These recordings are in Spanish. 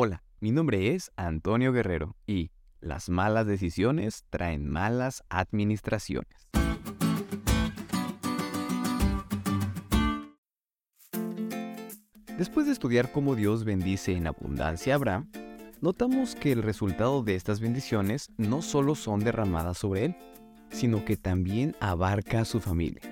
Hola, mi nombre es Antonio Guerrero y las malas decisiones traen malas administraciones. Después de estudiar cómo Dios bendice en abundancia a Abraham, notamos que el resultado de estas bendiciones no solo son derramadas sobre él, sino que también abarca a su familia.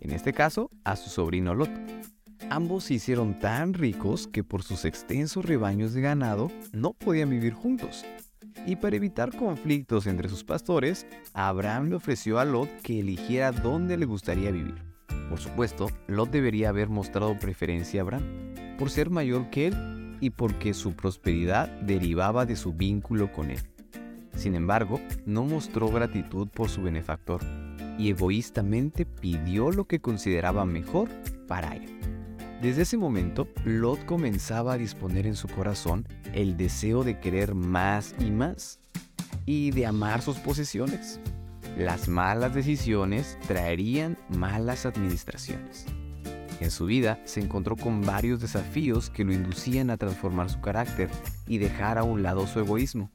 En este caso, a su sobrino Lot. Ambos se hicieron tan ricos que por sus extensos rebaños de ganado no podían vivir juntos. Y para evitar conflictos entre sus pastores, Abraham le ofreció a Lot que eligiera dónde le gustaría vivir. Por supuesto, Lot debería haber mostrado preferencia a Abraham, por ser mayor que él y porque su prosperidad derivaba de su vínculo con él. Sin embargo, no mostró gratitud por su benefactor y egoístamente pidió lo que consideraba mejor para él. Desde ese momento, Lot comenzaba a disponer en su corazón el deseo de querer más y más, y de amar sus posesiones. Las malas decisiones traerían malas administraciones. En su vida se encontró con varios desafíos que lo inducían a transformar su carácter y dejar a un lado su egoísmo.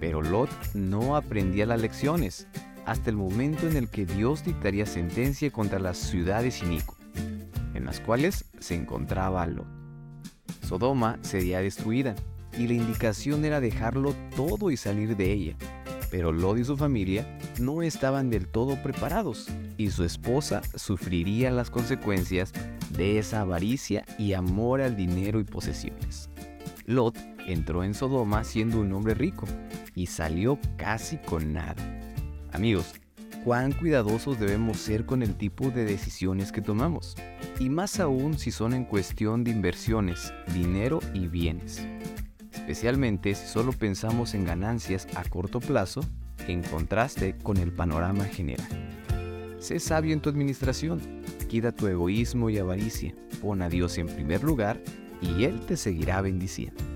Pero Lot no aprendía las lecciones hasta el momento en el que Dios dictaría sentencia contra las ciudades inicuas las cuales se encontraba Lot. Sodoma sería destruida y la indicación era dejarlo todo y salir de ella. Pero Lot y su familia no estaban del todo preparados y su esposa sufriría las consecuencias de esa avaricia y amor al dinero y posesiones. Lot entró en Sodoma siendo un hombre rico y salió casi con nada. Amigos, cuán cuidadosos debemos ser con el tipo de decisiones que tomamos, y más aún si son en cuestión de inversiones, dinero y bienes. Especialmente si solo pensamos en ganancias a corto plazo en contraste con el panorama general. Sé sabio en tu administración, quita tu egoísmo y avaricia, pon a Dios en primer lugar y Él te seguirá bendiciendo.